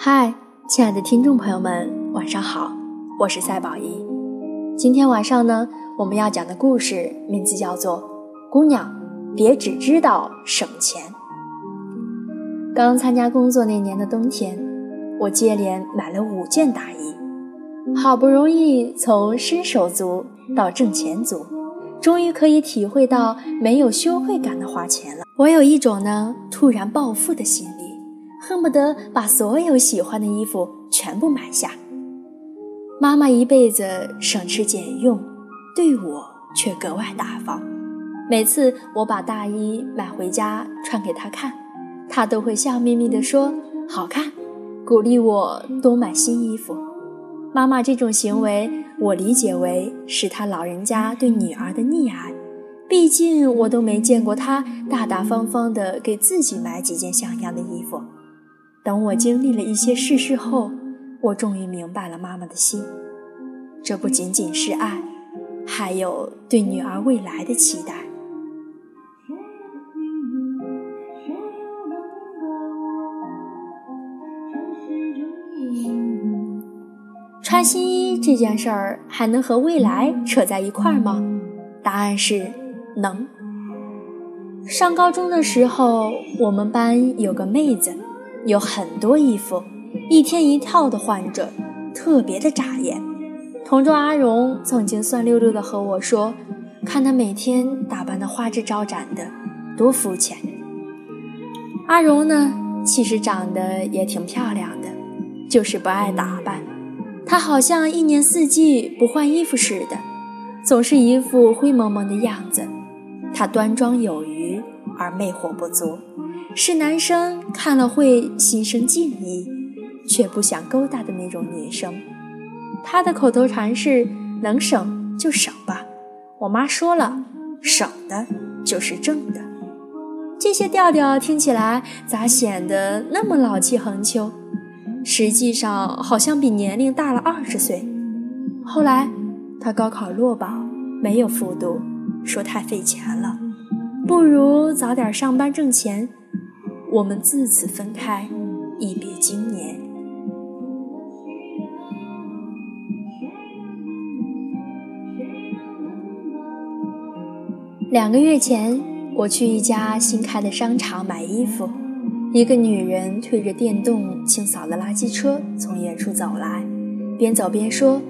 嗨，亲爱的听众朋友们，晚上好，我是赛宝仪。今天晚上呢，我们要讲的故事名字叫做《姑娘，别只知道省钱》。刚参加工作那年的冬天，我接连买了五件大衣，好不容易从伸手族到挣钱族，终于可以体会到没有羞愧感的花钱了。我有一种呢突然暴富的心。恨不得把所有喜欢的衣服全部买下。妈妈一辈子省吃俭用，对我却格外大方。每次我把大衣买回家穿给她看，她都会笑眯眯地说：“好看。”鼓励我多买新衣服。妈妈这种行为，我理解为是她老人家对女儿的溺爱。毕竟我都没见过她大大方方地给自己买几件像样的衣服。等我经历了一些世事后，我终于明白了妈妈的心。这不仅仅是爱，还有对女儿未来的期待。穿新衣这件事儿还能和未来扯在一块儿吗？答案是能。上高中的时候，我们班有个妹子。有很多衣服，一天一套的换着，特别的扎眼。同桌阿荣曾经酸溜溜的和我说：“看她每天打扮的花枝招展的，多肤浅。”阿荣呢，其实长得也挺漂亮的，就是不爱打扮。她好像一年四季不换衣服似的，总是一副灰蒙蒙的样子。她端庄有余而魅惑不足。是男生看了会心生敬意，却不想勾搭的那种女生。她的口头禅是“能省就省吧”。我妈说了，省的就是挣的。这些调调听起来咋显得那么老气横秋？实际上好像比年龄大了二十岁。后来她高考落榜，没有复读，说太费钱了，不如早点上班挣钱。我们自此分开，一别经年。两个月前，我去一家新开的商场买衣服，一个女人推着电动清扫的垃圾车从远处走来，边走边说：“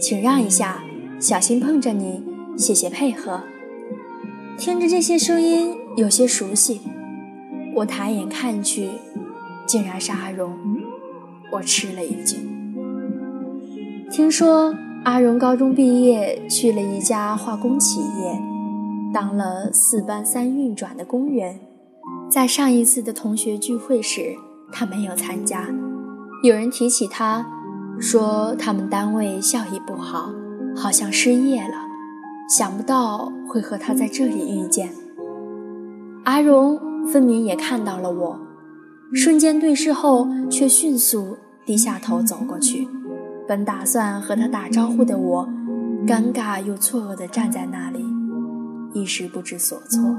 请让一下，小心碰着你，谢谢配合。”听着这些声音，有些熟悉。我抬眼看去，竟然是阿荣。我吃了一惊。听说阿荣高中毕业去了一家化工企业，当了四班三运转的工人。在上一次的同学聚会时，他没有参加。有人提起他，说他们单位效益不好，好像失业了。想不到会和他在这里遇见。阿荣。分明也看到了我，瞬间对视后，却迅速低下头走过去。本打算和他打招呼的我，尴尬又错愕地站在那里，一时不知所措。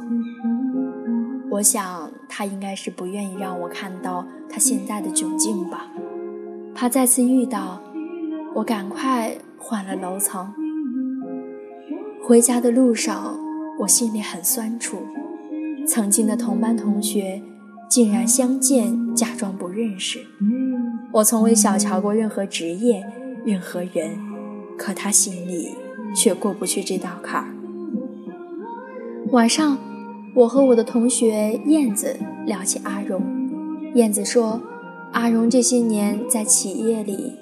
我想他应该是不愿意让我看到他现在的窘境吧，怕再次遇到，我赶快换了楼层。回家的路上，我心里很酸楚。曾经的同班同学，竟然相见假装不认识。我从未小瞧过任何职业、任何人，可他心里却过不去这道坎儿。晚上，我和我的同学燕子聊起阿荣。燕子说，阿荣这些年在企业里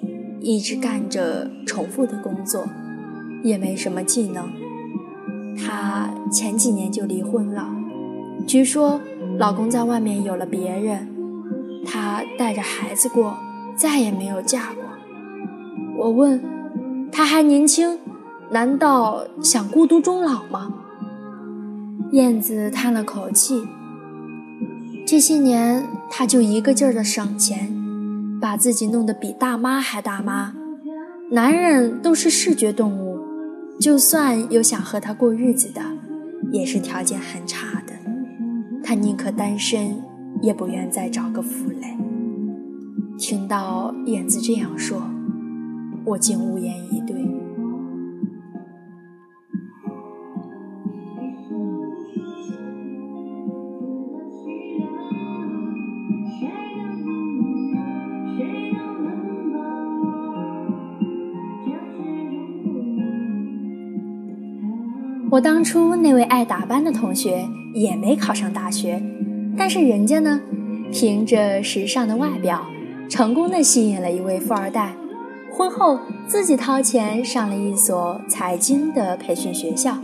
一直干着重复的工作，也没什么技能。他前几年就离婚了。据说老公在外面有了别人，她带着孩子过，再也没有嫁过。我问，她还年轻，难道想孤独终老吗？燕子叹了口气，这些年她就一个劲儿的省钱，把自己弄得比大妈还大妈。男人都是视觉动物，就算有想和她过日子的，也是条件很差的。他宁可单身，也不愿再找个负累。听到燕子这样说，我竟无言以对。我当初那位爱打扮的同学也没考上大学，但是人家呢，凭着时尚的外表，成功的吸引了一位富二代，婚后自己掏钱上了一所财经的培训学校，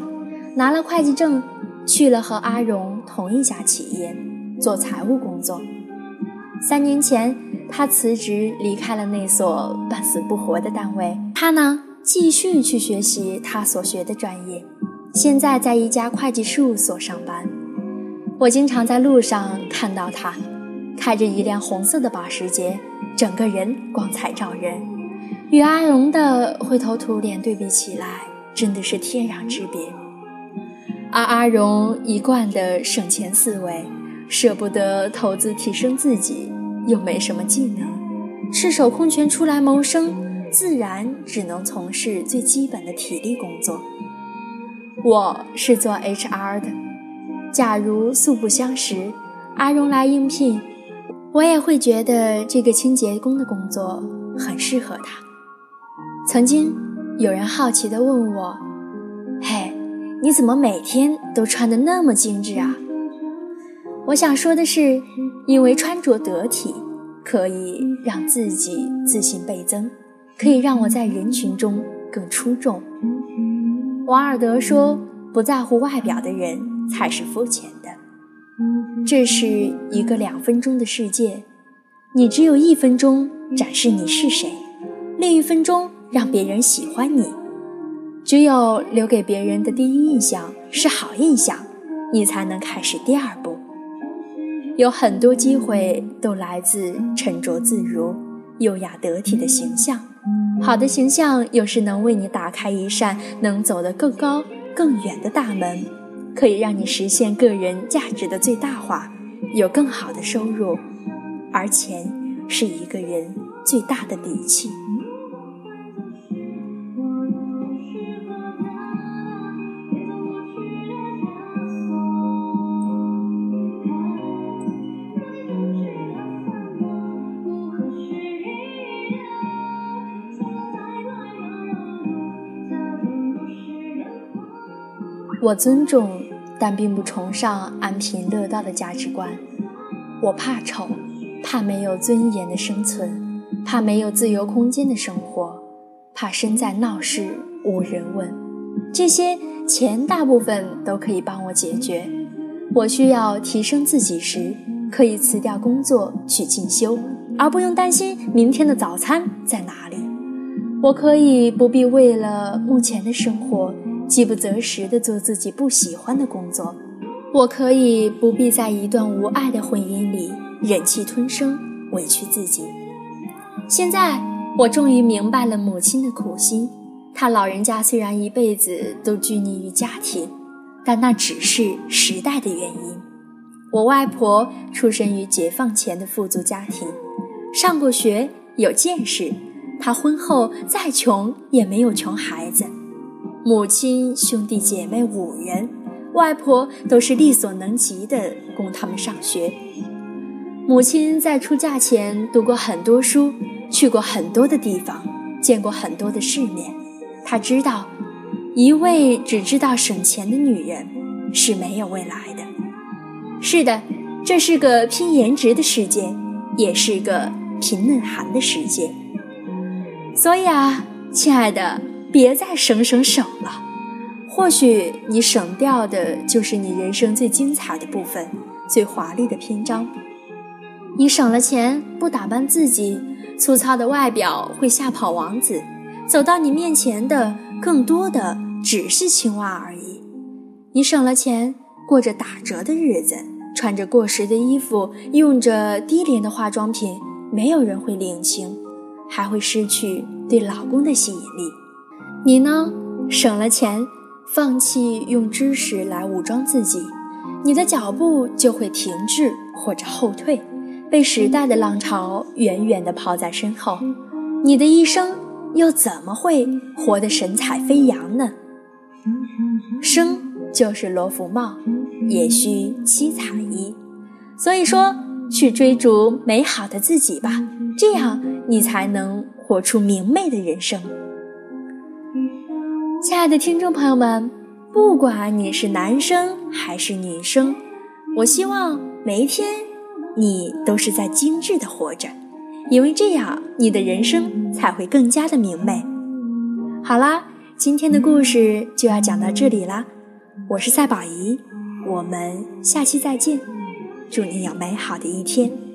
拿了会计证，去了和阿荣同一家企业做财务工作。三年前，他辞职离开了那所半死不活的单位，他呢，继续去学习他所学的专业。现在在一家会计事务所上班，我经常在路上看到他，开着一辆红色的保时捷，整个人光彩照人，与阿荣的灰头土脸对比起来，真的是天壤之别。而阿荣一贯的省钱思维，舍不得投资提升自己，又没什么技能，赤手空拳出来谋生，自然只能从事最基本的体力工作。我是做 HR 的，假如素不相识，阿荣来应聘，我也会觉得这个清洁工的工作很适合他。曾经有人好奇地问我：“嘿，你怎么每天都穿得那么精致啊？”我想说的是，因为穿着得体，可以让自己自信倍增，可以让我在人群中更出众。王尔德说：“不在乎外表的人才是肤浅的。”这是一个两分钟的世界，你只有一分钟展示你是谁，另一分钟让别人喜欢你。只有留给别人的第一印象是好印象，你才能开始第二步。有很多机会都来自沉着自如、优雅得体的形象。好的形象有时能为你打开一扇能走得更高、更远的大门，可以让你实现个人价值的最大化，有更好的收入，而钱是一个人最大的底气。我尊重，但并不崇尚安贫乐道的价值观。我怕丑，怕没有尊严的生存，怕没有自由空间的生活，怕身在闹市无人问。这些钱大部分都可以帮我解决。我需要提升自己时，可以辞掉工作去进修，而不用担心明天的早餐在哪里。我可以不必为了目前的生活。饥不择食地做自己不喜欢的工作，我可以不必在一段无爱的婚姻里忍气吞声、委屈自己。现在我终于明白了母亲的苦心。她老人家虽然一辈子都拘泥于家庭，但那只是时代的原因。我外婆出身于解放前的富足家庭，上过学，有见识。她婚后再穷也没有穷孩子。母亲兄弟姐妹五人，外婆都是力所能及的供他们上学。母亲在出嫁前读过很多书，去过很多的地方，见过很多的世面。她知道，一位只知道省钱的女人是没有未来的。是的，这是个拼颜值的世界，也是个拼内涵的世界。所以啊，亲爱的。别再省省省了，或许你省掉的就是你人生最精彩的部分，最华丽的篇章。你省了钱不打扮自己，粗糙的外表会吓跑王子，走到你面前的更多的只是青蛙而已。你省了钱，过着打折的日子，穿着过时的衣服，用着低廉的化妆品，没有人会领情，还会失去对老公的吸引力。你呢？省了钱，放弃用知识来武装自己，你的脚步就会停滞或者后退，被时代的浪潮远远地抛在身后，你的一生又怎么会活得神采飞扬呢？生就是罗浮帽，也需七彩衣。所以说，去追逐美好的自己吧，这样你才能活出明媚的人生。亲爱的听众朋友们，不管你是男生还是女生，我希望每一天你都是在精致的活着，因为这样你的人生才会更加的明媚。好啦，今天的故事就要讲到这里啦，我是赛宝仪，我们下期再见，祝你有美好的一天。